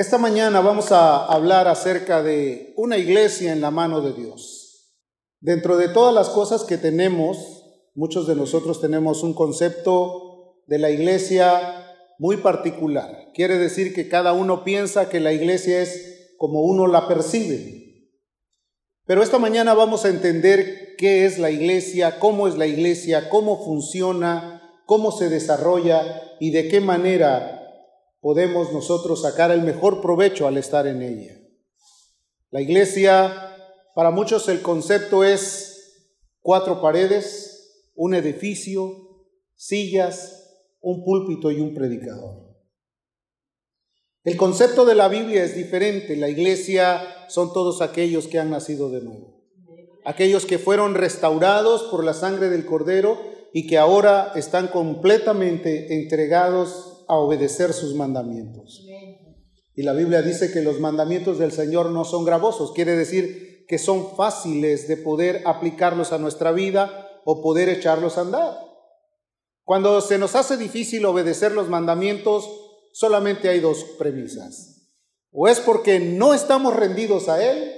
Esta mañana vamos a hablar acerca de una iglesia en la mano de Dios. Dentro de todas las cosas que tenemos, muchos de nosotros tenemos un concepto de la iglesia muy particular. Quiere decir que cada uno piensa que la iglesia es como uno la percibe. Pero esta mañana vamos a entender qué es la iglesia, cómo es la iglesia, cómo funciona, cómo se desarrolla y de qué manera podemos nosotros sacar el mejor provecho al estar en ella. La iglesia, para muchos el concepto es cuatro paredes, un edificio, sillas, un púlpito y un predicador. El concepto de la Biblia es diferente. La iglesia son todos aquellos que han nacido de nuevo. Aquellos que fueron restaurados por la sangre del cordero y que ahora están completamente entregados a obedecer sus mandamientos. Y la Biblia dice que los mandamientos del Señor no son gravosos, quiere decir que son fáciles de poder aplicarlos a nuestra vida o poder echarlos a andar. Cuando se nos hace difícil obedecer los mandamientos, solamente hay dos premisas. O es porque no estamos rendidos a Él,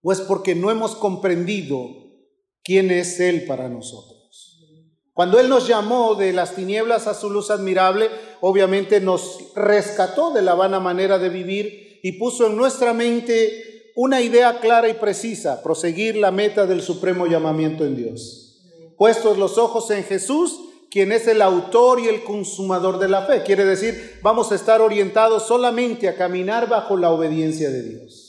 o es porque no hemos comprendido quién es Él para nosotros. Cuando Él nos llamó de las tinieblas a su luz admirable, obviamente nos rescató de la vana manera de vivir y puso en nuestra mente una idea clara y precisa, proseguir la meta del supremo llamamiento en Dios. Puestos los ojos en Jesús, quien es el autor y el consumador de la fe. Quiere decir, vamos a estar orientados solamente a caminar bajo la obediencia de Dios.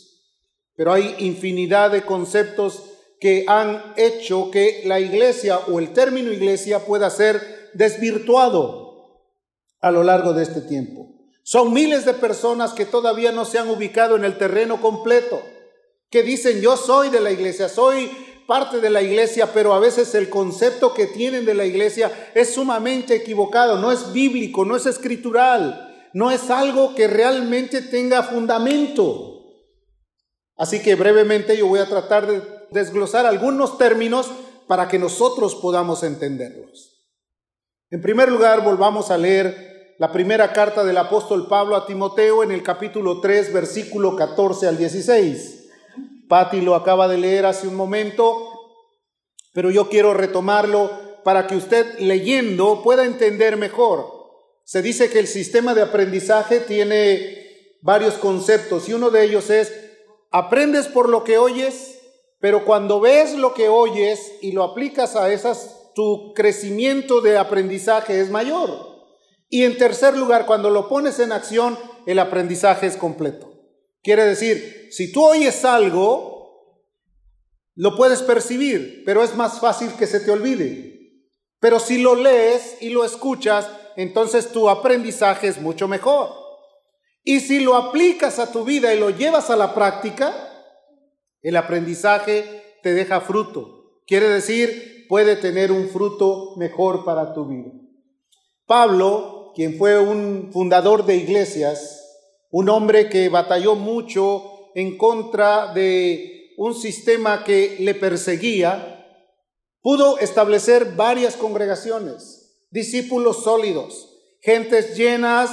Pero hay infinidad de conceptos que han hecho que la iglesia o el término iglesia pueda ser desvirtuado a lo largo de este tiempo. Son miles de personas que todavía no se han ubicado en el terreno completo, que dicen yo soy de la iglesia, soy parte de la iglesia, pero a veces el concepto que tienen de la iglesia es sumamente equivocado, no es bíblico, no es escritural, no es algo que realmente tenga fundamento. Así que brevemente yo voy a tratar de desglosar algunos términos para que nosotros podamos entenderlos. En primer lugar, volvamos a leer la primera carta del apóstol Pablo a Timoteo en el capítulo 3, versículo 14 al 16. Patti lo acaba de leer hace un momento, pero yo quiero retomarlo para que usted leyendo pueda entender mejor. Se dice que el sistema de aprendizaje tiene varios conceptos y uno de ellos es, aprendes por lo que oyes, pero cuando ves lo que oyes y lo aplicas a esas, tu crecimiento de aprendizaje es mayor. Y en tercer lugar, cuando lo pones en acción, el aprendizaje es completo. Quiere decir, si tú oyes algo, lo puedes percibir, pero es más fácil que se te olvide. Pero si lo lees y lo escuchas, entonces tu aprendizaje es mucho mejor. Y si lo aplicas a tu vida y lo llevas a la práctica, el aprendizaje te deja fruto. Quiere decir, puede tener un fruto mejor para tu vida. Pablo, quien fue un fundador de iglesias, un hombre que batalló mucho en contra de un sistema que le perseguía, pudo establecer varias congregaciones, discípulos sólidos, gentes llenas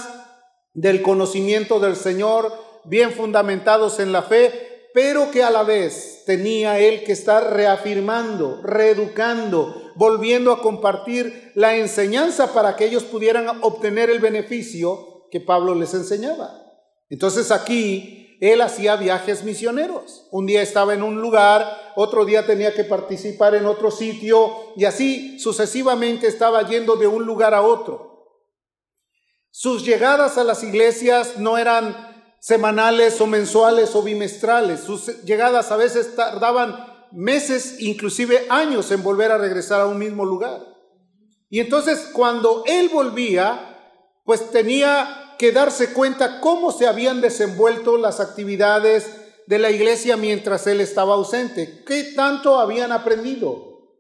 del conocimiento del Señor, bien fundamentados en la fe, pero que a la vez tenía él que estar reafirmando, reeducando, volviendo a compartir la enseñanza para que ellos pudieran obtener el beneficio que Pablo les enseñaba. Entonces aquí él hacía viajes misioneros. Un día estaba en un lugar, otro día tenía que participar en otro sitio y así sucesivamente estaba yendo de un lugar a otro. Sus llegadas a las iglesias no eran semanales o mensuales o bimestrales. Sus llegadas a veces tardaban meses, inclusive años en volver a regresar a un mismo lugar. Y entonces cuando él volvía, pues tenía que darse cuenta cómo se habían desenvuelto las actividades de la iglesia mientras él estaba ausente, qué tanto habían aprendido,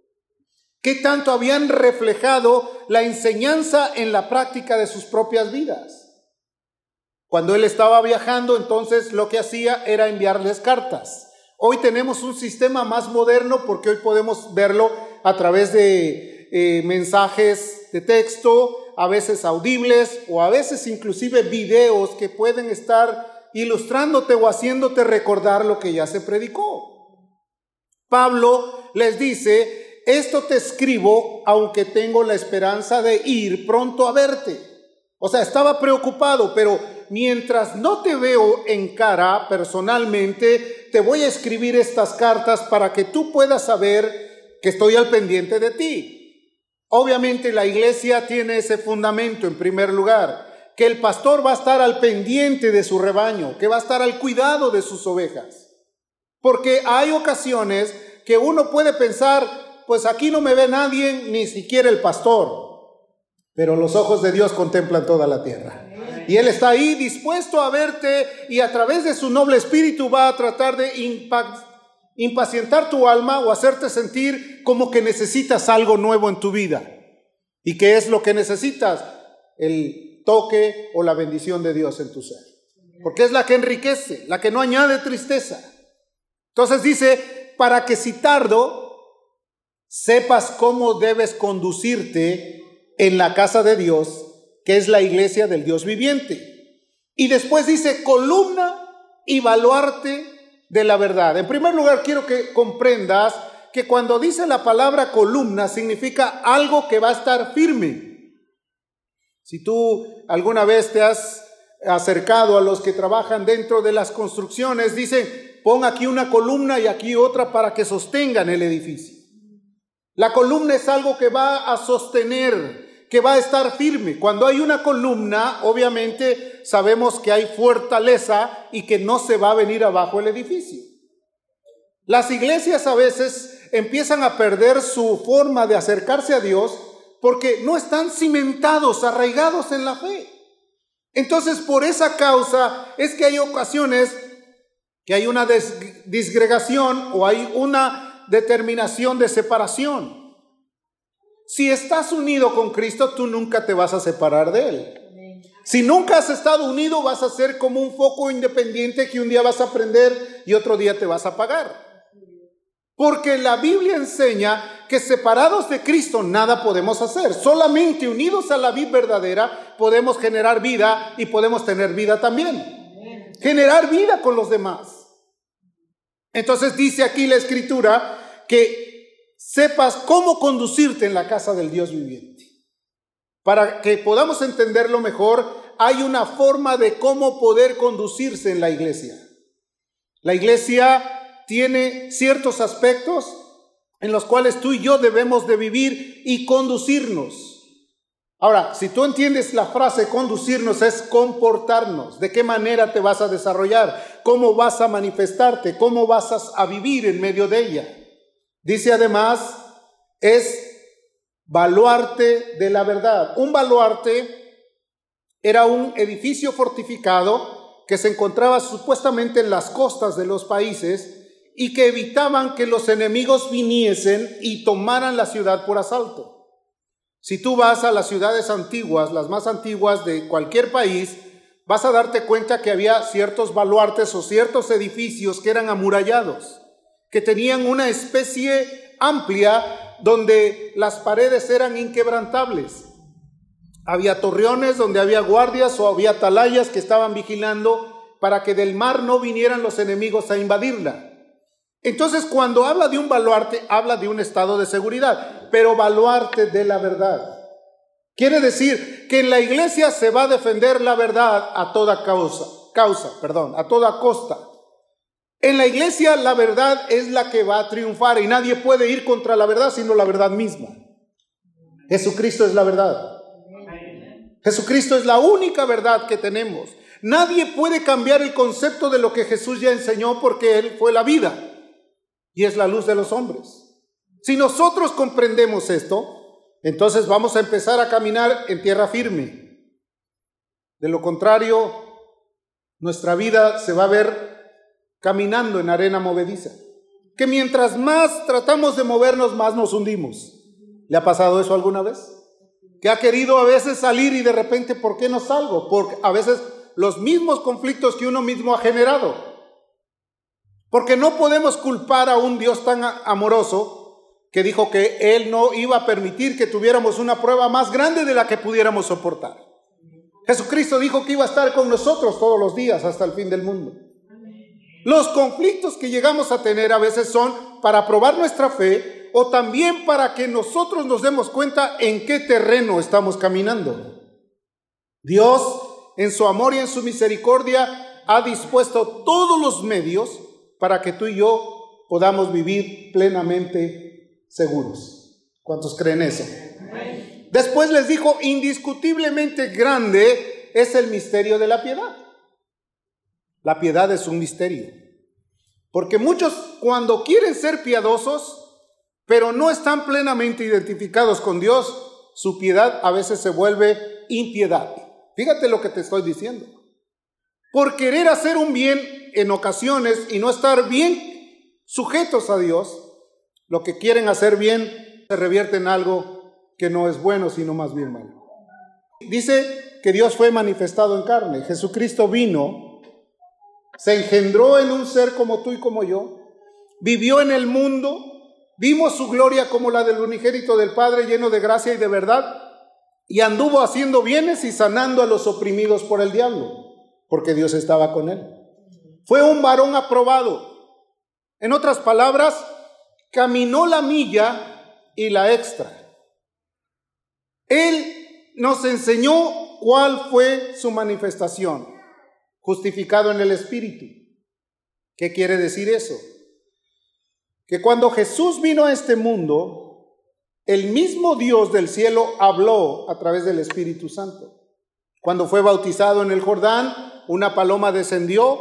qué tanto habían reflejado la enseñanza en la práctica de sus propias vidas. Cuando él estaba viajando, entonces lo que hacía era enviarles cartas. Hoy tenemos un sistema más moderno porque hoy podemos verlo a través de eh, mensajes de texto, a veces audibles o a veces inclusive videos que pueden estar ilustrándote o haciéndote recordar lo que ya se predicó. Pablo les dice, esto te escribo aunque tengo la esperanza de ir pronto a verte. O sea, estaba preocupado, pero mientras no te veo en cara personalmente, te voy a escribir estas cartas para que tú puedas saber que estoy al pendiente de ti. Obviamente la iglesia tiene ese fundamento en primer lugar, que el pastor va a estar al pendiente de su rebaño, que va a estar al cuidado de sus ovejas. Porque hay ocasiones que uno puede pensar, pues aquí no me ve nadie, ni siquiera el pastor. Pero los ojos de Dios contemplan toda la tierra. Y Él está ahí dispuesto a verte y a través de su noble espíritu va a tratar de impacientar tu alma o hacerte sentir como que necesitas algo nuevo en tu vida. ¿Y qué es lo que necesitas? El toque o la bendición de Dios en tu ser. Porque es la que enriquece, la que no añade tristeza. Entonces dice, para que si tardo, sepas cómo debes conducirte en la casa de Dios que es la iglesia del Dios viviente. Y después dice columna y baluarte de la verdad. En primer lugar, quiero que comprendas que cuando dice la palabra columna significa algo que va a estar firme. Si tú alguna vez te has acercado a los que trabajan dentro de las construcciones, dicen, pon aquí una columna y aquí otra para que sostengan el edificio. La columna es algo que va a sostener que va a estar firme. Cuando hay una columna, obviamente sabemos que hay fortaleza y que no se va a venir abajo el edificio. Las iglesias a veces empiezan a perder su forma de acercarse a Dios porque no están cimentados, arraigados en la fe. Entonces, por esa causa es que hay ocasiones que hay una disgregación o hay una determinación de separación. Si estás unido con Cristo, tú nunca te vas a separar de Él. Si nunca has estado unido, vas a ser como un foco independiente que un día vas a prender y otro día te vas a apagar. Porque la Biblia enseña que separados de Cristo nada podemos hacer. Solamente unidos a la vida verdadera podemos generar vida y podemos tener vida también. Generar vida con los demás. Entonces dice aquí la escritura que sepas cómo conducirte en la casa del Dios viviente. Para que podamos entenderlo mejor, hay una forma de cómo poder conducirse en la iglesia. La iglesia tiene ciertos aspectos en los cuales tú y yo debemos de vivir y conducirnos. Ahora, si tú entiendes la frase conducirnos es comportarnos, de qué manera te vas a desarrollar, cómo vas a manifestarte, cómo vas a vivir en medio de ella. Dice además, es baluarte de la verdad. Un baluarte era un edificio fortificado que se encontraba supuestamente en las costas de los países y que evitaban que los enemigos viniesen y tomaran la ciudad por asalto. Si tú vas a las ciudades antiguas, las más antiguas de cualquier país, vas a darte cuenta que había ciertos baluartes o ciertos edificios que eran amurallados que tenían una especie amplia donde las paredes eran inquebrantables. Había torreones donde había guardias o había atalayas que estaban vigilando para que del mar no vinieran los enemigos a invadirla. Entonces, cuando habla de un baluarte, habla de un estado de seguridad, pero baluarte de la verdad. Quiere decir que en la iglesia se va a defender la verdad a toda causa, causa, perdón, a toda costa. En la iglesia la verdad es la que va a triunfar y nadie puede ir contra la verdad sino la verdad misma. Jesucristo es la verdad. Jesucristo es la única verdad que tenemos. Nadie puede cambiar el concepto de lo que Jesús ya enseñó porque Él fue la vida y es la luz de los hombres. Si nosotros comprendemos esto, entonces vamos a empezar a caminar en tierra firme. De lo contrario, nuestra vida se va a ver caminando en arena movediza. Que mientras más tratamos de movernos, más nos hundimos. ¿Le ha pasado eso alguna vez? Que ha querido a veces salir y de repente, ¿por qué no salgo? Porque a veces los mismos conflictos que uno mismo ha generado. Porque no podemos culpar a un Dios tan amoroso que dijo que Él no iba a permitir que tuviéramos una prueba más grande de la que pudiéramos soportar. Jesucristo dijo que iba a estar con nosotros todos los días hasta el fin del mundo. Los conflictos que llegamos a tener a veces son para probar nuestra fe o también para que nosotros nos demos cuenta en qué terreno estamos caminando. Dios, en su amor y en su misericordia, ha dispuesto todos los medios para que tú y yo podamos vivir plenamente seguros. ¿Cuántos creen eso? Después les dijo, indiscutiblemente grande es el misterio de la piedad. La piedad es un misterio. Porque muchos cuando quieren ser piadosos, pero no están plenamente identificados con Dios, su piedad a veces se vuelve impiedad. Fíjate lo que te estoy diciendo. Por querer hacer un bien en ocasiones y no estar bien sujetos a Dios, lo que quieren hacer bien se revierte en algo que no es bueno, sino más bien malo. Dice que Dios fue manifestado en carne. Jesucristo vino, se engendró en un ser como tú y como yo, vivió en el mundo, vimos su gloria como la del unigénito del Padre lleno de gracia y de verdad, y anduvo haciendo bienes y sanando a los oprimidos por el diablo, porque Dios estaba con él. Fue un varón aprobado. En otras palabras, caminó la milla y la extra. Él nos enseñó cuál fue su manifestación, justificado en el Espíritu. ¿Qué quiere decir eso? Que cuando Jesús vino a este mundo, el mismo Dios del cielo habló a través del Espíritu Santo. Cuando fue bautizado en el Jordán, una paloma descendió.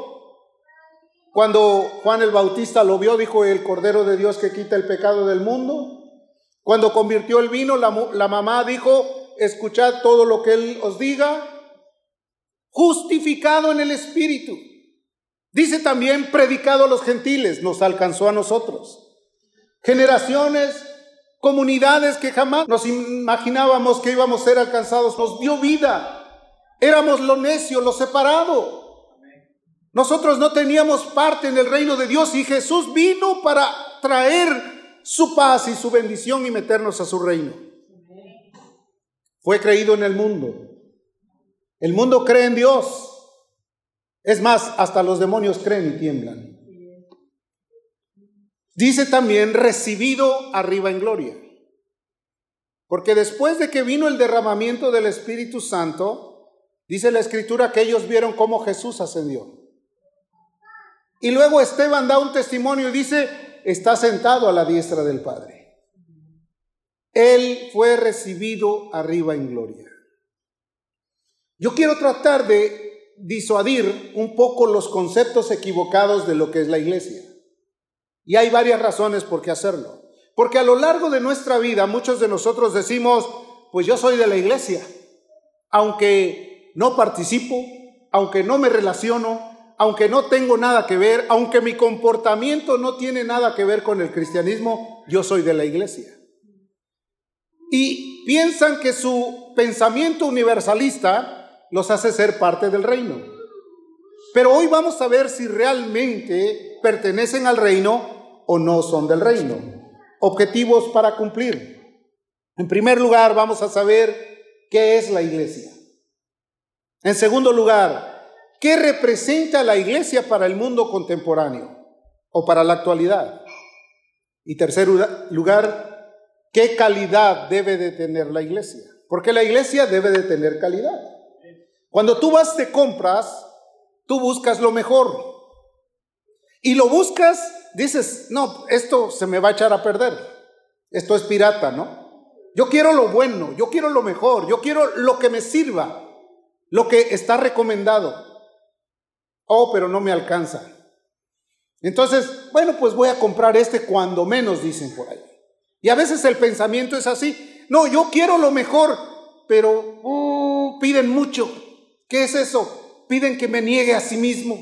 Cuando Juan el Bautista lo vio, dijo el Cordero de Dios que quita el pecado del mundo. Cuando convirtió el vino, la, mamá dijo, escuchad todo lo que Él os diga, justificado en el Espíritu. Dice también, predicado a los gentiles, nos alcanzó a nosotros. Generaciones, comunidades que jamás nos imaginábamos que íbamos a ser alcanzados, nos dio vida. Éramos lo necio, lo separado. Nosotros no teníamos parte en el reino de Dios y Jesús vino para traer su paz y su bendición y meternos a su reino. Fue creído en el mundo. El mundo cree en Dios. Es más, hasta los demonios creen y tiemblan. Dice también, recibido arriba en gloria. Porque después de que vino el derramamiento del Espíritu Santo, dice la Escritura que ellos vieron cómo Jesús ascendió. Y luego Esteban da un testimonio y dice, está sentado a la diestra del Padre. Él fue recibido arriba en gloria. Yo quiero tratar de disuadir un poco los conceptos equivocados de lo que es la iglesia. Y hay varias razones por qué hacerlo. Porque a lo largo de nuestra vida muchos de nosotros decimos, pues yo soy de la iglesia, aunque no participo, aunque no me relaciono, aunque no tengo nada que ver, aunque mi comportamiento no tiene nada que ver con el cristianismo, yo soy de la iglesia. Y piensan que su pensamiento universalista los hace ser parte del reino. Pero hoy vamos a ver si realmente pertenecen al reino o no son del reino. Objetivos para cumplir. En primer lugar, vamos a saber qué es la iglesia. En segundo lugar, ¿Qué representa la iglesia para el mundo contemporáneo o para la actualidad? Y tercer lugar, ¿qué calidad debe de tener la iglesia? Porque la iglesia debe de tener calidad. Cuando tú vas de compras, tú buscas lo mejor. Y lo buscas, dices, no, esto se me va a echar a perder. Esto es pirata, ¿no? Yo quiero lo bueno, yo quiero lo mejor, yo quiero lo que me sirva, lo que está recomendado. Oh, pero no me alcanza. Entonces, bueno, pues voy a comprar este cuando menos dicen por ahí. Y a veces el pensamiento es así. No, yo quiero lo mejor, pero uh, piden mucho. ¿Qué es eso? Piden que me niegue a sí mismo.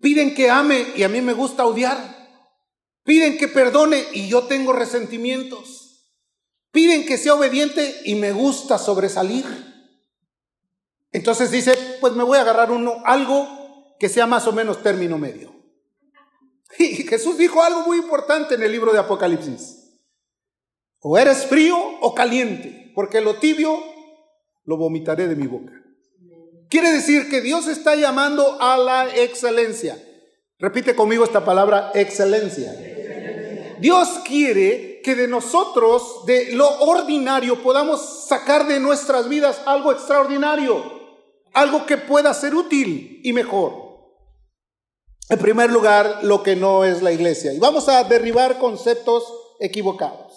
Piden que ame y a mí me gusta odiar. Piden que perdone y yo tengo resentimientos. Piden que sea obediente y me gusta sobresalir. Entonces dice, pues me voy a agarrar uno, algo que sea más o menos término medio. Y Jesús dijo algo muy importante en el libro de Apocalipsis. O eres frío o caliente, porque lo tibio lo vomitaré de mi boca. Quiere decir que Dios está llamando a la excelencia. Repite conmigo esta palabra, excelencia. Dios quiere que de nosotros, de lo ordinario, podamos sacar de nuestras vidas algo extraordinario, algo que pueda ser útil y mejor. En primer lugar, lo que no es la iglesia. Y vamos a derribar conceptos equivocados.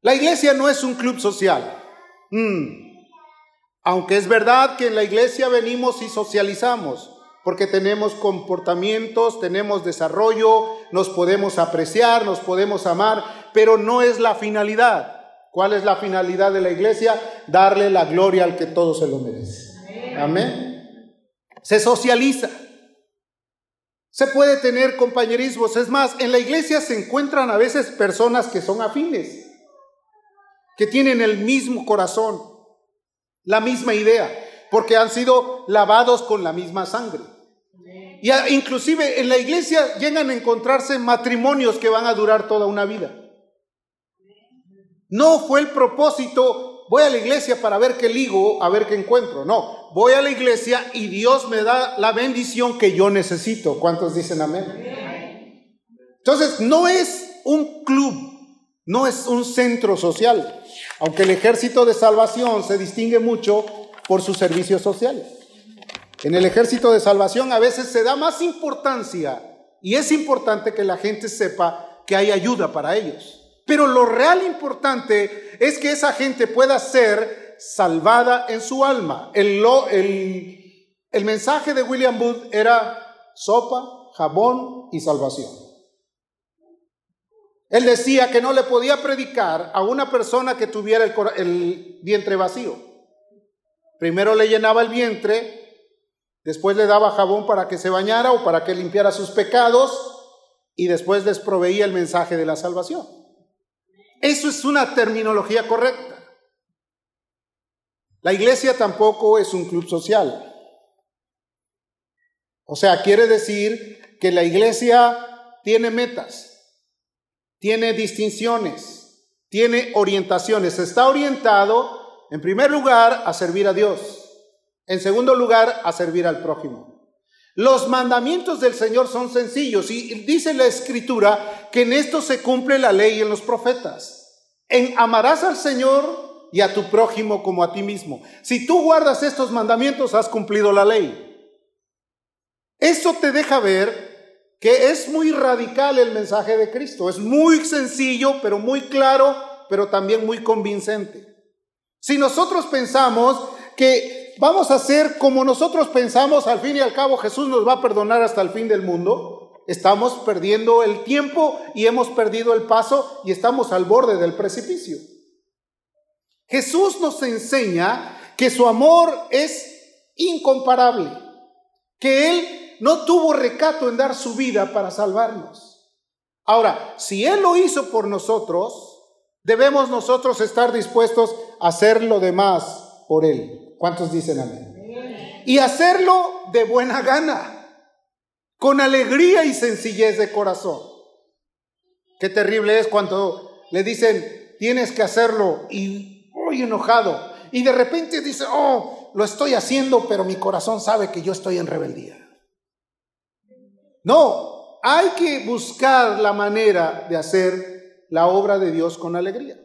La iglesia no es un club social. Mm. Aunque es verdad que en la iglesia venimos y socializamos, porque tenemos comportamientos, tenemos desarrollo, nos podemos apreciar, nos podemos amar, pero no es la finalidad. ¿Cuál es la finalidad de la iglesia? Darle la gloria al que todo se lo merece. Amén. Se socializa. Se puede tener compañerismos. Es más, en la iglesia se encuentran a veces personas que son afines, que tienen el mismo corazón, la misma idea, porque han sido lavados con la misma sangre. Y inclusive en la iglesia llegan a encontrarse matrimonios que van a durar toda una vida. No fue el propósito, voy a la iglesia para ver qué ligo, a ver qué encuentro. No, voy a la iglesia y Dios me da la bendición que yo necesito. ¿Cuántos dicen amén? Entonces, no es un club, no es un centro social, aunque el ejército de salvación se distingue mucho por sus servicios sociales. En el ejército de salvación a veces se da más importancia y es importante que la gente sepa que hay ayuda para ellos. Pero lo real importante es que esa gente pueda ser salvada en su alma. El, mensaje de William Booth era sopa, jabón y salvación. Él decía que no le podía predicar a una persona que tuviera el, el vientre vacío. Primero le llenaba el vientre, después le daba jabón para que se bañara o para que limpiara sus pecados y después les proveía el mensaje de la salvación. Eso es una terminología correcta. La iglesia tampoco es un club social. O sea, quiere decir que la iglesia tiene metas, tiene distinciones, tiene orientaciones. Está orientado, en primer lugar, a servir a Dios. En segundo lugar, a servir al prójimo. Los mandamientos del Señor son sencillos y dice la escritura que en esto se cumple la ley en los profetas. En amarás al Señor y a tu prójimo como a ti mismo. Si tú guardas estos mandamientos, has cumplido la ley. Eso te deja ver que es muy radical el mensaje de Cristo. Es muy sencillo, pero muy claro, pero también muy convincente. Si nosotros pensamos que vamos a hacer como nosotros pensamos, al fin y al cabo Jesús nos va a perdonar hasta el fin del mundo. Estamos perdiendo el tiempo y hemos perdido el paso y estamos al borde del precipicio. Jesús nos enseña que su amor es incomparable, que Él no tuvo recato en dar su vida para salvarnos. Ahora, si Él lo hizo por nosotros, debemos nosotros estar dispuestos a hacer lo demás por Él. ¿Cuántos dicen amén? Y hacerlo de buena gana, con alegría y sencillez de corazón. Qué terrible es cuando le dicen, tienes que hacerlo y muy enojado. Y de repente dice, oh, lo estoy haciendo, pero mi corazón sabe que yo estoy en rebeldía. No, hay que buscar la manera de hacer la obra de Dios con alegría.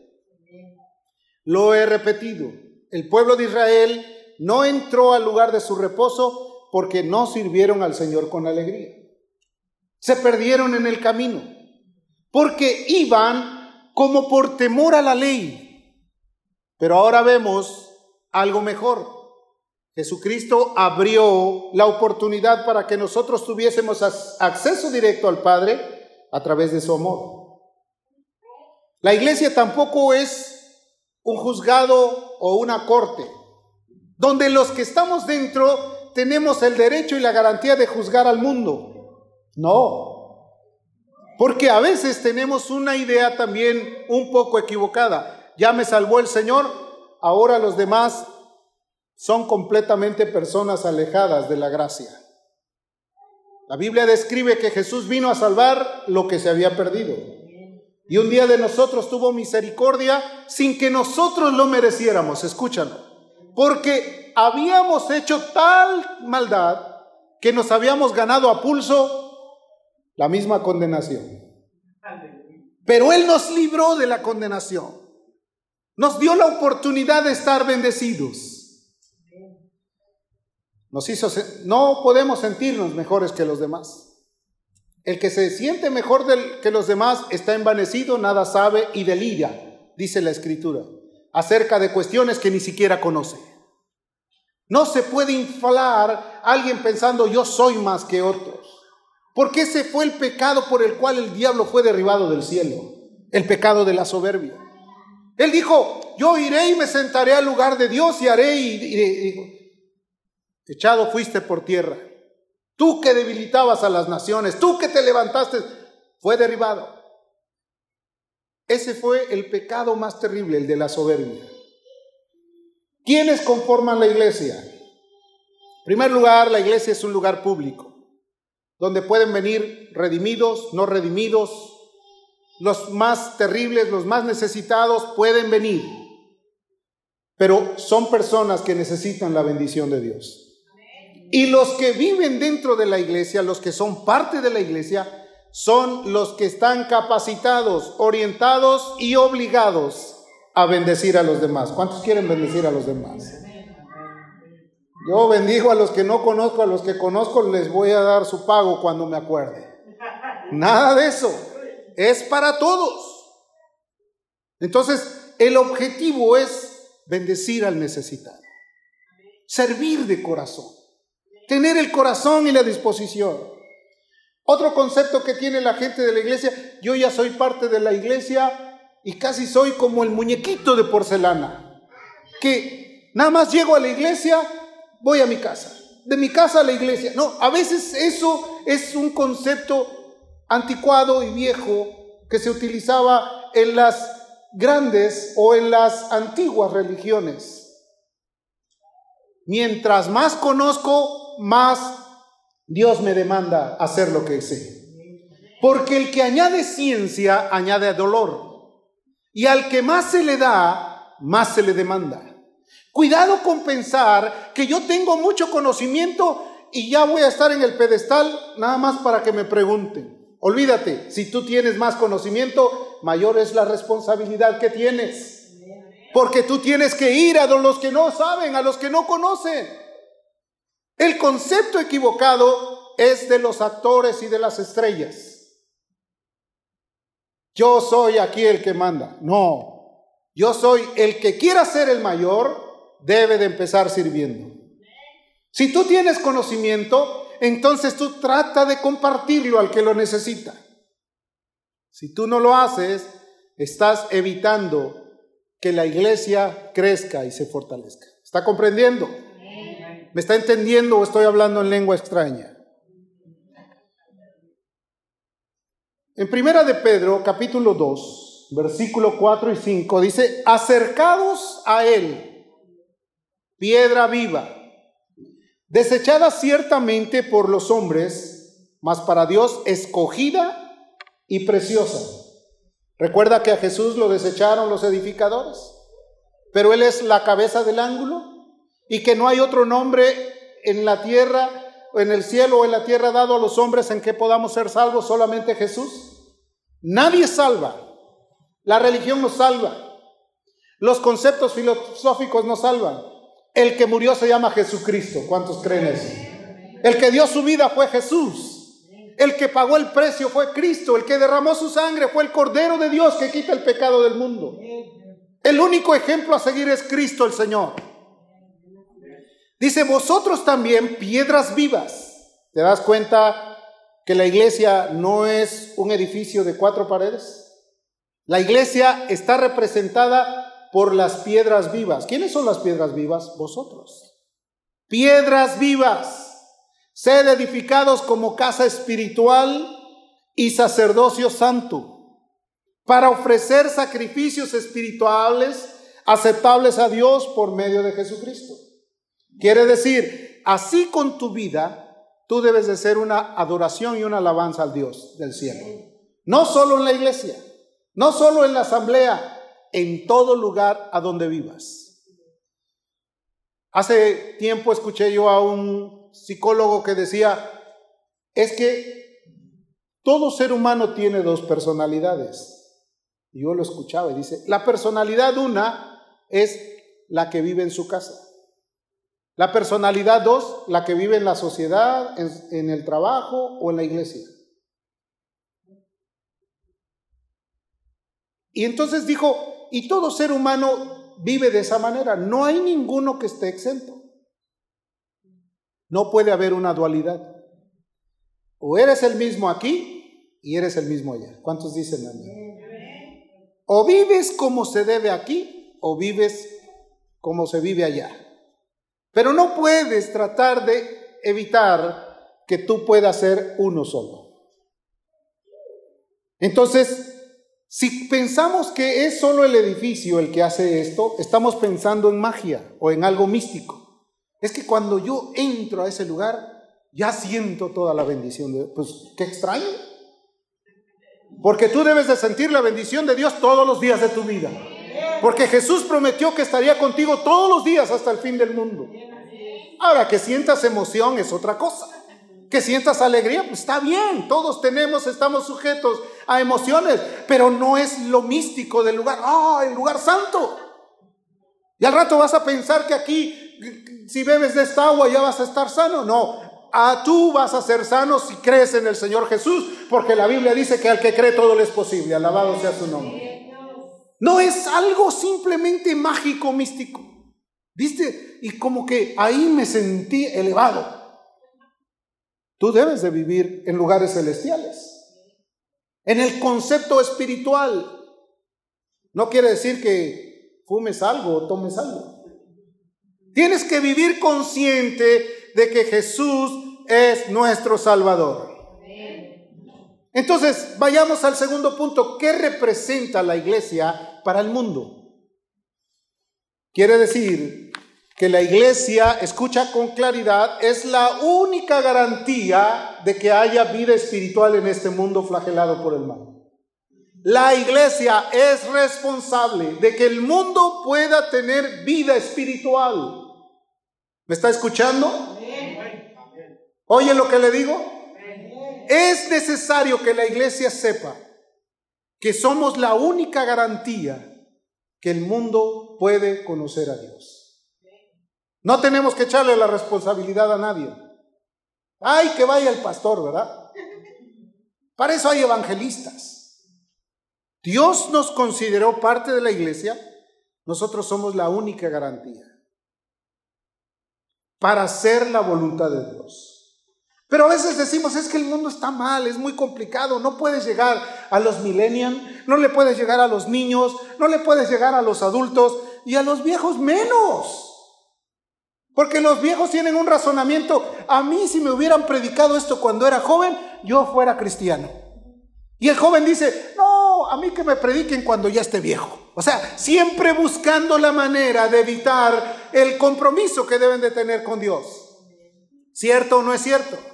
Lo he repetido, el pueblo de Israel no entró al lugar de su reposo porque no sirvieron al Señor con alegría. Se perdieron en el camino porque iban como por temor a la ley. Pero ahora vemos algo mejor. Jesucristo abrió la oportunidad para que nosotros tuviésemos acceso directo al Padre a través de su amor. La iglesia tampoco es un juzgado o una corte, donde los que estamos dentro tenemos el derecho y la garantía de juzgar al mundo. No, porque a veces tenemos una idea también un poco equivocada. Ya me salvó el Señor, ahora los demás son completamente personas alejadas de la gracia. La Biblia describe que Jesús vino a salvar lo que se había perdido. Y un día de nosotros tuvo misericordia sin que nosotros lo mereciéramos. Escúchalo. porque habíamos hecho tal maldad que nos habíamos ganado a pulso la misma condenación. Pero Él nos libró de la condenación. Nos dio la oportunidad de estar bendecidos. Nos hizo, no podemos sentirnos mejores que los demás. El que se siente mejor que los demás está envanecido, nada sabe y delira, dice la escritura, acerca de cuestiones que ni siquiera conoce. No se puede inflar alguien pensando yo soy más que otros. Porque ese fue el pecado por el cual el diablo fue derribado del cielo, el pecado de la soberbia. Él dijo, yo iré y me sentaré al lugar de Dios y haré y, echado fuiste por tierra. Tú que debilitabas a las naciones, tú que te levantaste, fue derribado. Ese fue el pecado más terrible, el de la soberbia. ¿Quiénes conforman la iglesia? En primer lugar, la iglesia es un lugar público, donde pueden venir redimidos, no redimidos, los más terribles, los más necesitados pueden venir, pero son personas que necesitan la bendición de Dios. Y los que viven dentro de la iglesia, los que son parte de la iglesia, son los que están capacitados, orientados y obligados a bendecir a los demás. ¿Cuántos quieren bendecir a los demás? Yo bendigo a los que no conozco, a los que conozco les voy a dar su pago cuando me acuerde. Nada de eso. Es para todos. Entonces, el objetivo es bendecir al necesitado. Servir de corazón. Tener el corazón y la disposición. Otro concepto que tiene la gente de la iglesia, yo ya soy parte de la iglesia, y casi soy como el muñequito de porcelana, que nada más llego a la iglesia, voy a mi casa, de mi casa a la iglesia. No, a veces eso es un concepto anticuado y viejo que se utilizaba en las grandes o en las antiguas religiones. Mientras más conozco, más Dios me demanda hacer lo que sé. Porque el que añade ciencia añade dolor. Y al que más se le da, más se le demanda. Cuidado con pensar que yo tengo mucho conocimiento y ya voy a estar en el pedestal nada más para que me pregunten. Olvídate, si tú tienes más conocimiento, mayor es la responsabilidad que tienes. Porque tú tienes que ir a los que no saben, a los que no conocen. El concepto equivocado es de los actores y de las estrellas yo soy aquí el que manda. No, yo soy el que quiera ser el mayor, debe de empezar sirviendo. Si tú tienes conocimiento, entonces tú trata de compartirlo al que lo necesita. Si tú no lo haces, estás evitando que la iglesia crezca y se fortalezca. ¿Está comprendiendo? ¿Me está entendiendo o estoy hablando en lengua extraña? En Primera de Pedro, capítulo 2, versículo 4 y 5, dice, acercados a él, piedra viva, desechada ciertamente por los hombres, mas para Dios escogida y preciosa. Recuerda que a Jesús lo desecharon los edificadores, pero Él es la cabeza del ángulo y que no hay otro nombre en la tierra en el cielo o en la tierra dado a los hombres en que podamos ser salvos, solamente Jesús. Nadie salva. La religión nos salva. Los conceptos filosóficos nos salvan. El que murió se llama Jesucristo. ¿Cuántos creen eso? El que dio su vida fue Jesús. El que pagó el precio fue Cristo. El que derramó su sangre fue el Cordero de Dios que quita el pecado del mundo. El único ejemplo a seguir es Cristo el Señor. Dice, vosotros también piedras vivas. ¿Te das cuenta que la iglesia no es un edificio de cuatro paredes? La iglesia está representada por las piedras vivas. ¿Quiénes son las piedras vivas? Vosotros. Piedras vivas. Sed edificados como casa espiritual y sacerdocio santo para ofrecer sacrificios espirituales aceptables a Dios por medio de Jesucristo. Quiere decir, así con tu vida, tú debes de ser una adoración y una alabanza al Dios del cielo. No solo en la iglesia, no solo en la asamblea, en todo lugar a donde vivas. Hace tiempo escuché yo a un psicólogo que decía, es que todo ser humano tiene dos personalidades. Y yo lo escuchaba y dice, la personalidad una es la que vive en su casa. La personalidad dos, la que vive en la sociedad, en, el trabajo o en la iglesia. Y entonces dijo, y todo ser humano vive de esa manera, no hay ninguno que esté exento. No puede haber una dualidad. O eres el mismo aquí y eres el mismo allá. ¿Cuántos dicen amén? O vives como se debe aquí o vives como se vive allá. Pero no puedes tratar de evitar que tú puedas ser uno solo. Entonces, si pensamos que es solo el edificio el que hace esto, estamos pensando en magia o en algo místico. Es que cuando yo entro a ese lugar, ya siento toda la bendición de Dios. Pues qué extraño. Porque tú debes de sentir la bendición de Dios todos los días de tu vida. Porque Jesús prometió que estaría contigo todos los días hasta el fin del mundo. Ahora, que sientas emoción es otra cosa. Que sientas alegría, pues está bien. Todos tenemos, estamos sujetos a emociones, pero no es lo místico del lugar, ah, el lugar santo. Y al rato vas a pensar que aquí, si bebes de esta agua, ya vas a estar sano. No, tú vas a ser sano si crees en el Señor Jesús, porque la Biblia dice que al que cree todo le es posible. Alabado sea su nombre. No es algo simplemente mágico, místico. ¿Viste? Y como que ahí me sentí elevado. Tú debes de vivir en lugares celestiales en el concepto espiritual. No quiere decir que fumes algo o tomes algo. Tienes que vivir consciente de que Jesús es nuestro Salvador. Entonces, vayamos al segundo punto. ¿Qué representa la iglesia para el mundo? Quiere decir que la iglesia, escucha con claridad, es la única garantía de que haya vida espiritual en este mundo flagelado por el mal. La iglesia es responsable de que el mundo pueda tener vida espiritual. ¿Me está escuchando? ¿Oye lo que le digo? Es necesario que la iglesia sepa que somos la única garantía que el mundo puede conocer a Dios. No tenemos que echarle la responsabilidad a nadie. Ay, que vaya el pastor, ¿verdad? Para eso hay evangelistas. Dios nos consideró parte de la iglesia, nosotros somos la única garantía para hacer la voluntad de Dios. Pero a veces decimos, es que el mundo está mal, es muy complicado, no puedes llegar a los millennials, no le puedes llegar a los niños, no le puedes llegar a los adultos y a los viejos menos. Porque los viejos tienen un razonamiento. A mí si me hubieran predicado esto cuando era joven, yo fuera cristiano. Y el joven dice, no, a mí que me prediquen cuando ya esté viejo. O sea, siempre buscando la manera de evitar el compromiso que deben de tener con Dios. ¿Cierto o no es cierto?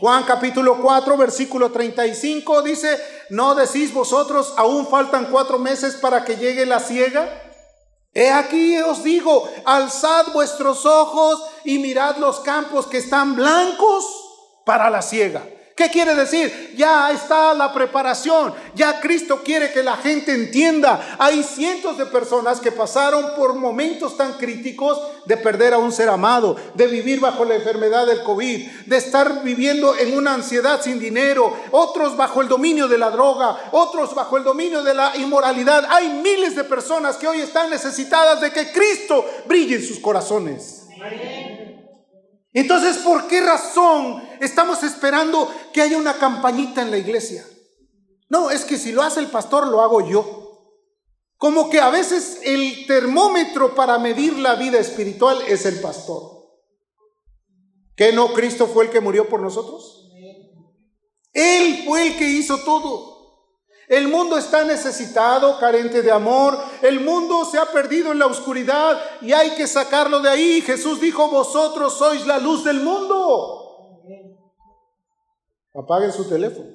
Juan capítulo 4, versículo 35 dice, ¿no decís vosotros, aún faltan cuatro meses para que llegue la ciega? He aquí os digo, alzad vuestros ojos y mirad los campos que están blancos para la siega. ¿Qué quiere decir? Ya está la preparación, ya Cristo quiere que la gente entienda. Hay cientos de personas que pasaron por momentos tan críticos de perder a un ser amado, de vivir bajo la enfermedad del COVID, de estar viviendo en una ansiedad sin dinero, otros bajo el dominio de la droga, otros bajo el dominio de la inmoralidad. Hay miles de personas que hoy están necesitadas de que Cristo brille en sus corazones. Entonces, ¿por qué razón estamos esperando que haya una campañita en la iglesia? No, es que si lo hace el pastor, lo hago yo. Como que a veces el termómetro para medir la vida espiritual es el pastor. ¿Que no Cristo fue el que murió por nosotros? Él fue el que hizo todo. El mundo está necesitado, carente de amor. El mundo se ha perdido en la oscuridad y hay que sacarlo de ahí. Jesús dijo, vosotros sois la luz del mundo. Apaguen su teléfono.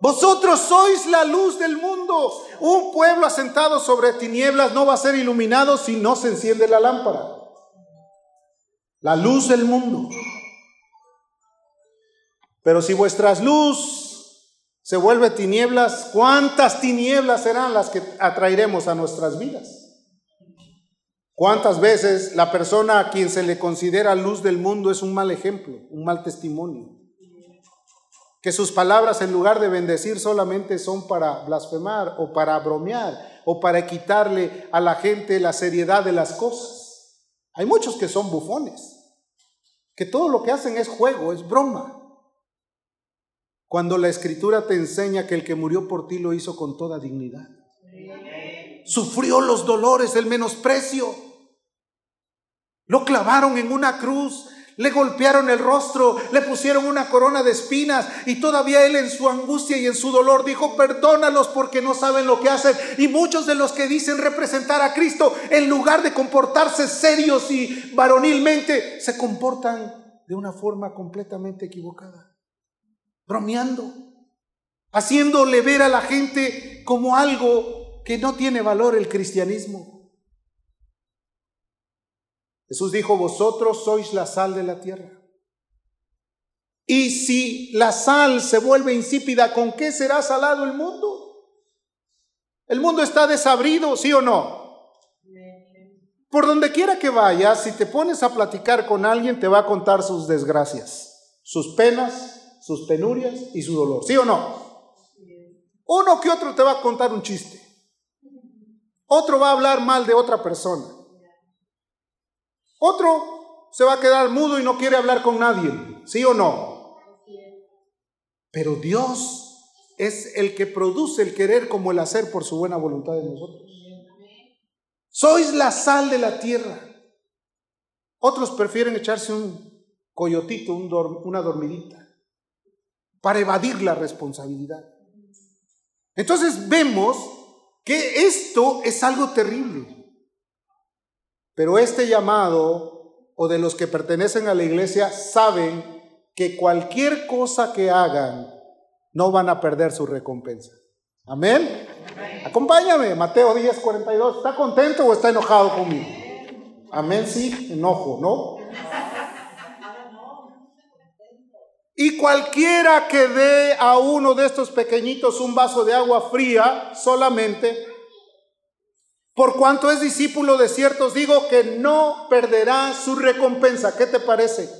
Vosotros sois la luz del mundo. Un pueblo asentado sobre tinieblas no va a ser iluminado si no se enciende la lámpara. la luz del mundo. Pero si vuestras luz se vuelve tinieblas, ¿cuántas tinieblas serán las que atraeremos a nuestras vidas? ¿Cuántas veces la persona a quien se le considera luz del mundo es un mal ejemplo, un mal testimonio? Que sus palabras en lugar de bendecir solamente son para blasfemar o para bromear o para quitarle a la gente la seriedad de las cosas. Hay muchos que son bufones, que todo lo que hacen es juego, es broma. Cuando la escritura te enseña que el que murió por ti lo hizo con toda dignidad sufrió los dolores, el menosprecio. Lo clavaron en una cruz, le golpearon el rostro, le pusieron una corona de espinas y todavía él en su angustia y en su dolor dijo, perdónalos porque no saben lo que hacen. Y muchos de los que dicen representar a Cristo, en lugar de comportarse serios y varonilmente, se comportan de una forma completamente equivocada, bromeando, haciéndole ver a la gente como algo que no tiene valor el cristianismo. Jesús dijo, vosotros sois la sal de la tierra. Y si la sal se vuelve insípida, ¿con qué será salado el mundo? El mundo está desabrido, ¿sí o no? Por donde quiera que vayas, si te pones a platicar con alguien, te va a contar sus desgracias, sus penas, sus penurias y su dolor, ¿sí o no? Uno que otro te va a contar un chiste. Otro va a hablar mal de otra persona. Otro se va a quedar mudo y no quiere hablar con nadie. ¿Sí o no? Pero Dios es el que produce el querer como el hacer por su buena voluntad de nosotros. Sois la sal de la tierra. Otros prefieren echarse un coyotito, una dormidita, para evadir la responsabilidad. Entonces vemos que esto es algo terrible. Pero este llamado o de los que pertenecen a la iglesia saben que cualquier cosa que hagan no van a perder su recompensa. Amén. Acompáñame, Mateo 10, 42. ¿Está contento o está enojado conmigo? Amén, sí, enojo, ¿no? Y cualquiera que dé a uno de estos pequeñitos un vaso de agua fría solamente, por cuanto es discípulo de ciertos, digo que no perderá su recompensa. ¿Qué te parece?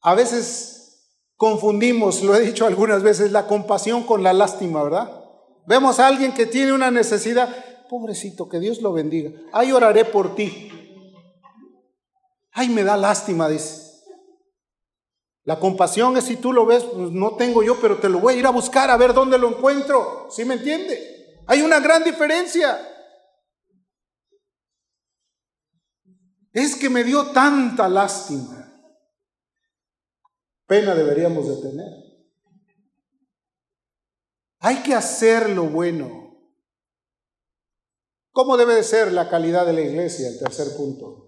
A veces confundimos, lo he dicho algunas veces, la compasión con la lástima, ¿verdad? Vemos a alguien que tiene una necesidad, pobrecito, que Dios lo bendiga. Ahí oraré por ti. Ay, me da lástima, dice. La compasión es si tú lo ves, pues no tengo yo, pero te lo voy a ir a buscar a ver dónde lo encuentro. ¿Sí me entiende? Hay una gran diferencia. Es que me dio tanta lástima. Pena deberíamos de tener. Hay que hacer lo bueno. ¿Cómo debe de ser la calidad de la iglesia? El tercer punto.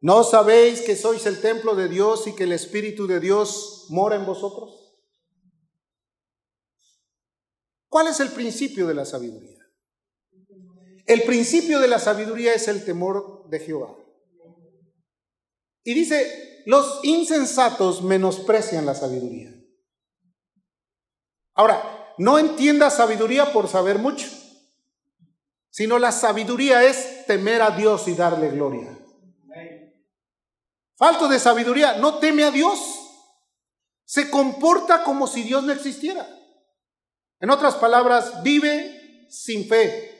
¿No sabéis que sois el templo de Dios y que el Espíritu de Dios mora en vosotros? ¿Cuál es el principio de la sabiduría? El principio de la sabiduría es el temor de Jehová. Y dice, los insensatos menosprecian la sabiduría. Ahora, no entienda sabiduría por saber mucho, sino la sabiduría es temer a Dios y darle gloria falto de sabiduría, no teme a Dios. Se comporta como si Dios no existiera. En otras palabras, vive sin fe.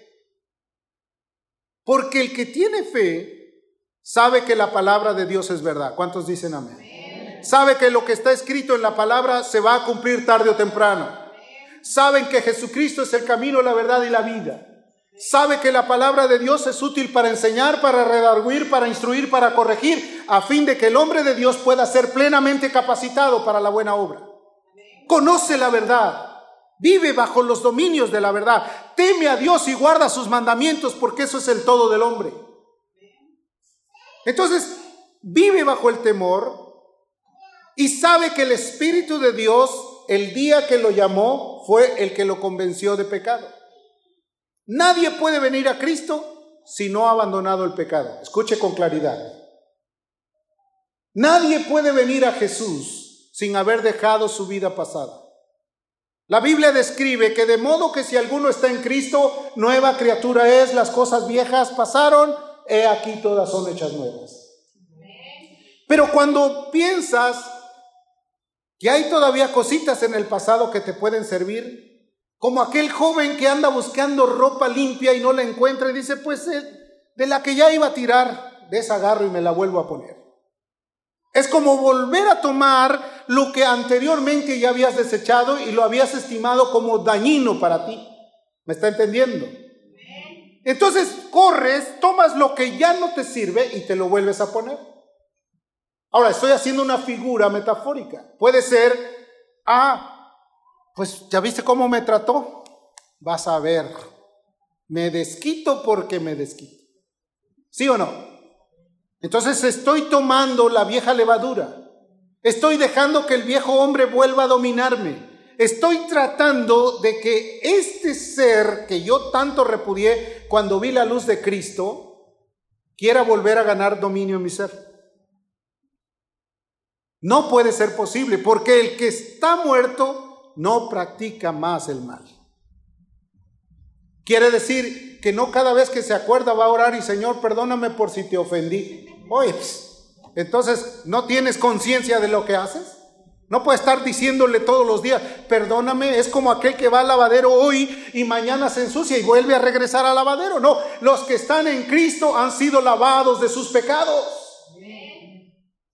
Porque el que tiene fe sabe que la palabra de Dios es verdad. ¿Cuántos dicen amén? Sabe que lo que está escrito en la palabra se va a cumplir tarde o temprano. Saben que Jesucristo es el camino, la verdad y la vida sabe que la palabra de Dios es útil para enseñar, para redarguir, para instruir, para corregir, a fin de que el hombre de Dios pueda ser plenamente capacitado para la buena obra. Conoce la verdad, vive bajo los dominios de la verdad, teme a Dios y guarda sus mandamientos porque eso es el todo del hombre. Entonces, vive bajo el temor y sabe que el Espíritu de Dios, el día que lo llamó, fue el que lo convenció de pecado. Nadie puede venir a Cristo si no ha abandonado el pecado. Escuche con claridad. Nadie puede venir a Jesús sin haber dejado su vida pasada. La Biblia describe que de modo que si alguno está en Cristo, nueva criatura es, las cosas viejas pasaron, he aquí todas son hechas nuevas. Pero cuando piensas que hay todavía cositas en el pasado que te pueden servir, como aquel joven que anda buscando ropa limpia y no la encuentra y dice, pues eh, de la que ya iba a tirar, de esa agarro y me la vuelvo a poner. Es como volver a tomar lo que anteriormente ya habías desechado y lo habías estimado como dañino para ti. ¿Me está entendiendo? Entonces corres, tomas lo que ya no te sirve y te lo vuelves a poner. Ahora, estoy haciendo una figura metafórica. Puede ser, ah, pues ya viste cómo me trató. Vas a ver, me desquito porque me desquito. ¿Sí o no? Entonces estoy tomando la vieja levadura. Estoy dejando que el viejo hombre vuelva a dominarme. Estoy tratando de que este ser que yo tanto repudié cuando vi la luz de Cristo, quiera volver a ganar dominio en mi ser. No puede ser posible, porque el que está muerto no practica más el mal. Quiere decir que no cada vez que se acuerda va a orar y Señor, perdóname por si te ofendí. Oye, pues, entonces, ¿no tienes conciencia de lo que haces? No puedes estar diciéndole todos los días, perdóname, es como aquel que va al lavadero hoy y mañana se ensucia y vuelve a regresar al lavadero. No, los que están en Cristo han sido lavados de sus pecados.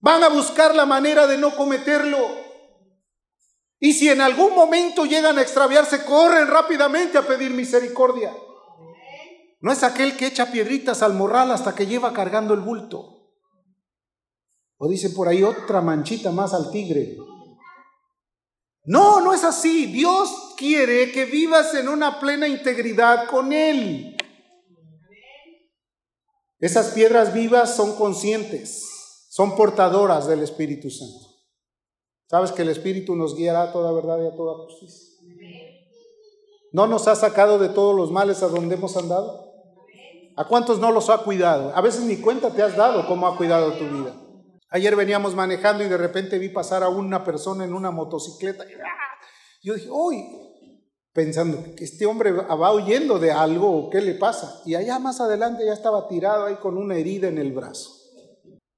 Van a buscar la manera de no cometerlo. Y si en algún momento llegan a extraviarse, corren rápidamente a pedir misericordia. No es aquel que echa piedritas al morral hasta que lleva cargando el bulto. O dice por ahí otra manchita más al tigre. No, no es así. Dios quiere que vivas en una plena integridad con Él. Esas piedras vivas son conscientes, son portadoras del Espíritu Santo. Sabes que el Espíritu nos guiará a toda verdad y a toda justicia. ¿No nos ha sacado de todos los males a donde hemos andado? ¿A cuántos no los ha cuidado? A veces ni cuenta te has dado cómo ha cuidado tu vida. Ayer veníamos manejando y de repente vi pasar a una persona en una motocicleta. Yo dije, uy, pensando este hombre va huyendo de algo o qué le pasa. Y allá más adelante ya estaba tirado ahí con una herida en el brazo.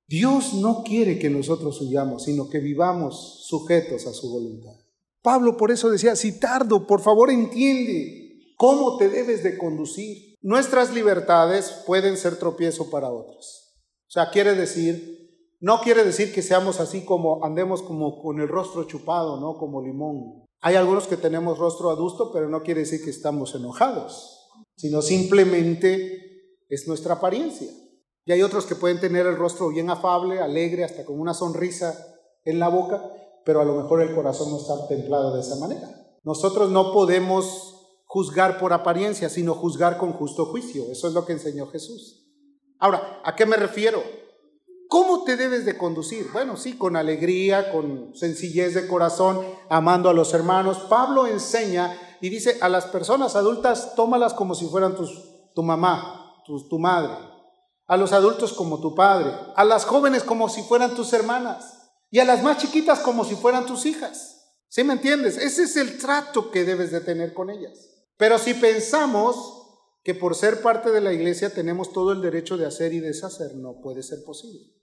Dios no quiere que nosotros huyamos, sino que vivamos sujetos a su voluntad. Pablo por eso decía, si tardo, por favor entiende cómo te debes de conducir. Nuestras libertades pueden ser tropiezo para otros. O sea, quiere decir, no quiere decir que seamos así como andemos como con el rostro chupado, ¿no? Como limón. Hay algunos que tenemos rostro adusto, pero no quiere decir que estamos enojados, sino simplemente es nuestra apariencia. Y hay otros que pueden tener el rostro bien afable, alegre, hasta con una sonrisa en la boca, pero a lo mejor el corazón no está templado de esa manera. Nosotros no podemos juzgar por apariencia, sino juzgar con justo juicio. Eso es lo que enseñó Jesús. Ahora, ¿a qué me refiero? ¿Cómo te debes de conducir? Bueno, sí, con alegría, con sencillez de corazón, amando a los hermanos. Pablo enseña y dice a las personas adultas, tómalas como si fueran tu mamá, tu madre. A los adultos como tu padre. A las jóvenes como si fueran tus hermanas. Y a las más chiquitas como si fueran tus hijas. ¿Sí me entiendes? Ese es el trato que debes de tener con ellas. Pero si pensamos que por ser parte de la iglesia tenemos todo el derecho de hacer y deshacer, no puede ser posible.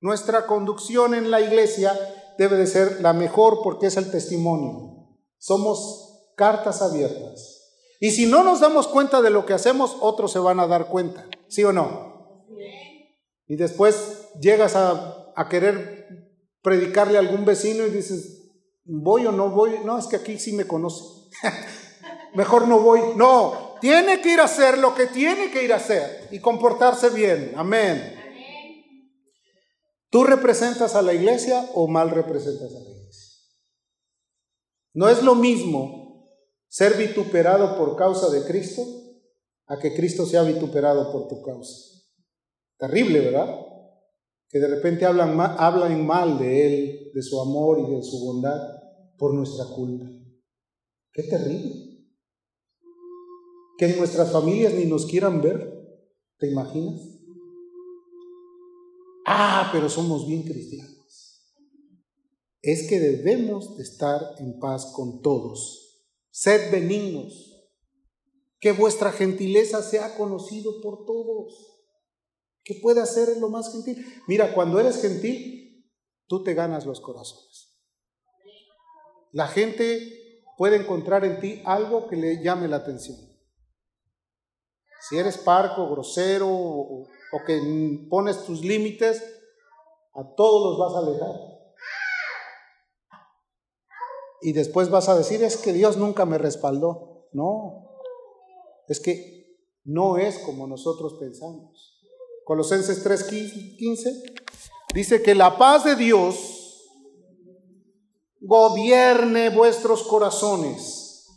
Nuestra conducción en la iglesia debe de ser la mejor porque es el testimonio. Somos cartas abiertas. Y si no nos damos cuenta de lo que hacemos, otros se van a dar cuenta, ¿sí o no? Y después llegas a, querer predicarle a algún vecino y dices, ¿voy o no voy? No, es que aquí sí me conoce. mejor no voy. No, tiene que ir a hacer lo que tiene que ir a hacer y comportarse bien. Amén. ¿Tú representas a la iglesia o mal representas a la iglesia? No es lo mismo ser vituperado por causa de Cristo a que Cristo sea vituperado por tu causa. Terrible, ¿verdad? Que de repente hablan mal, hablan mal de Él, de su amor y de su bondad por nuestra culpa. Qué terrible que en nuestras familias ni nos quieran ver. ¿Te imaginas? Ah, pero somos bien cristianos. Es que debemos de estar en paz con todos. Sed benignos. Que vuestra gentileza sea conocido por todos. Que pueda ser lo más gentil. Mira, cuando eres gentil, tú te ganas los corazones. La gente puede encontrar en ti algo que le llame la atención. Si eres parco, grosero o, que pones tus límites, a todos los vas a alejar. Y después vas a decir, es que Dios nunca me respaldó. No, es que no es como nosotros pensamos. Colosenses 3:15 dice que la paz de Dios gobierne vuestros corazones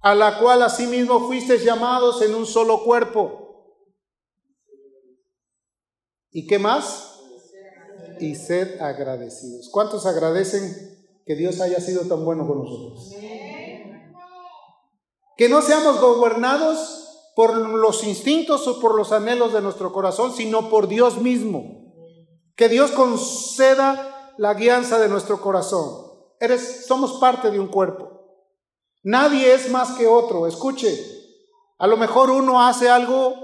a la cual asimismo fuisteis llamados en un solo cuerpo. ¿Y qué más? Y sed agradecidos. ¿Cuántos agradecen que Dios haya sido tan bueno con nosotros? Que no seamos gobernados por los instintos o por los anhelos de nuestro corazón, sino por Dios mismo. Que Dios conceda la guianza de nuestro corazón. Eres, somos parte de un cuerpo. Nadie es más que otro. Escuche, a lo mejor uno hace algo,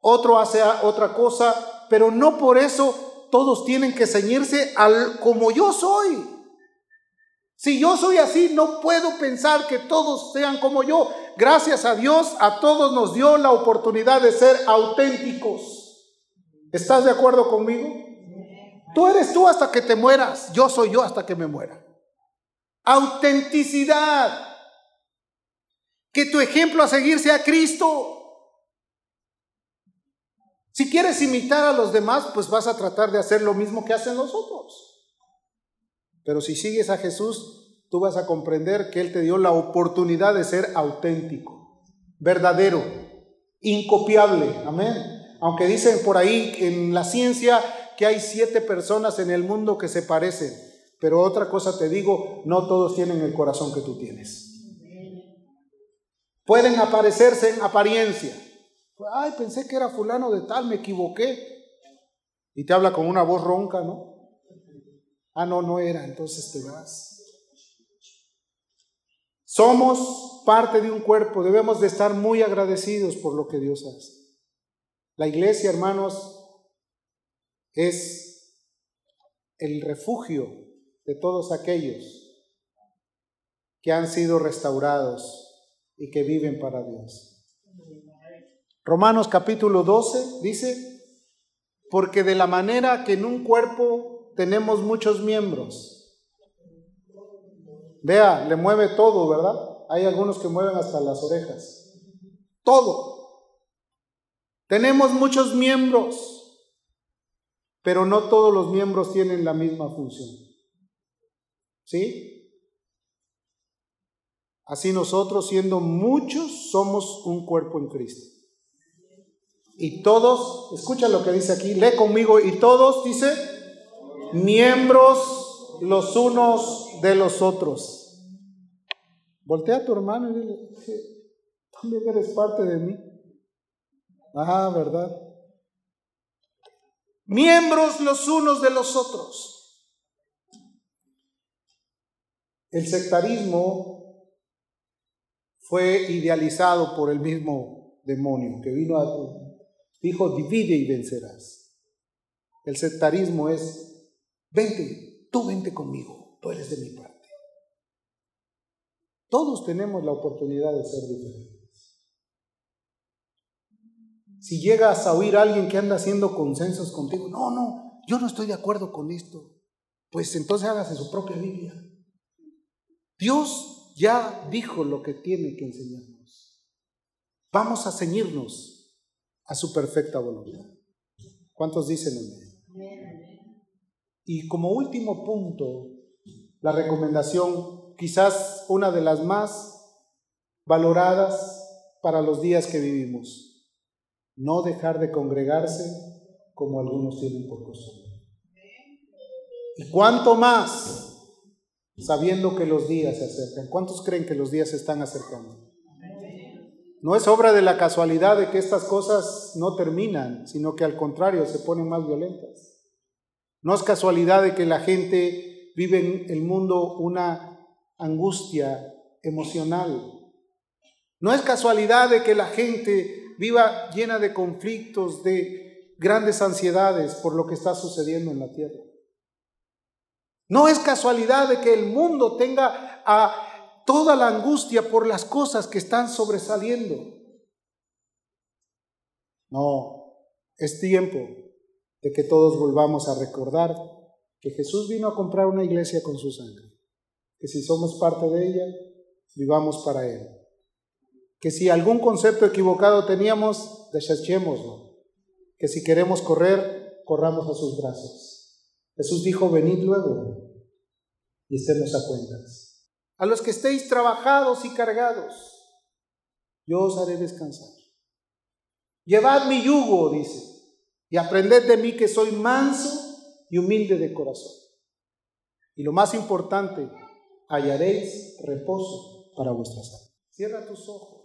otro hace otra cosa, pero no por eso todos tienen que ceñirse al como yo soy. Si yo soy así, no puedo pensar que todos sean como yo. Gracias a Dios, a todos nos dio la oportunidad de ser auténticos. ¿Estás de acuerdo conmigo? Tú eres tú hasta que te mueras, yo soy yo hasta que me muera. Autenticidad. Que tu ejemplo a seguir sea Cristo. Si quieres imitar a los demás, pues vas a tratar de hacer lo mismo que hacen los otros. Pero si sigues a Jesús, tú vas a comprender que Él te dio la oportunidad de ser auténtico, verdadero, incopiable. Amén. Aunque dicen por ahí en la ciencia que hay siete personas en el mundo que se parecen. Pero otra cosa te digo, no todos tienen el corazón que tú tienes. Pueden aparecerse en apariencia. Ay, pensé que era fulano de tal, me equivoqué. Y te habla con una voz ronca, ¿no? Ah, no, no era, entonces te vas. Somos parte de un cuerpo, debemos de estar muy agradecidos por lo que Dios hace. La iglesia, hermanos, es el refugio de todos aquellos que han sido restaurados y que viven para Dios. Romanos capítulo 12 dice, porque de la manera que en un cuerpo tenemos muchos miembros, vea, le mueve todo, ¿verdad? Hay algunos que mueven hasta las orejas, todo. Tenemos muchos miembros, pero no todos los miembros tienen la misma función. ¿Sí? Así nosotros, siendo muchos, somos un cuerpo en Cristo. Y todos, escucha lo que dice aquí, lee conmigo, y todos, dice, miembros los unos de los otros. Voltea a tu hermano y dile, también eres parte de mí. Ah, ¿verdad? Miembros los unos de los otros. El sectarismo fue idealizado por el mismo demonio que vino a dijo divide y vencerás. El sectarismo es vente, tú vente conmigo, tú eres de mi parte. Todos tenemos la oportunidad de ser diferentes. Si llegas a oír a alguien que anda haciendo consensos contigo, no, no, yo no estoy de acuerdo con esto, pues entonces hágase su propia Biblia. Dios ya dijo lo que tiene que enseñarnos. Vamos a ceñirnos a su perfecta voluntad. ¿Cuántos dicen amén? Y como último punto, la recomendación, quizás una de las más valoradas para los días que vivimos, no dejar de congregarse como algunos tienen por costumbre. Y cuánto más sabiendo que los días se acercan. ¿Cuántos creen que los días se están acercando? No es obra de la casualidad de que estas cosas no terminan, sino que al contrario se ponen más violentas. No es casualidad de que la gente vive en el mundo una angustia emocional. No es casualidad de que la gente viva llena de conflictos, de grandes ansiedades por lo que está sucediendo en la tierra. No es casualidad de que el mundo tenga a toda la angustia por las cosas que están sobresaliendo. No, es tiempo de que todos volvamos a recordar que Jesús vino a comprar una iglesia con su sangre, que si somos parte de ella, vivamos para Él. Que si algún concepto equivocado teníamos, desechémoslo. Que si queremos correr, corramos a sus brazos. Jesús dijo, venid luego y estemos a cuentas. A los que estéis trabajados y cargados, yo os haré descansar. Llevad mi yugo, dice, y aprended de mí que soy manso y humilde de corazón. Y lo más importante, hallaréis reposo para vuestras almas. Cierra tus ojos.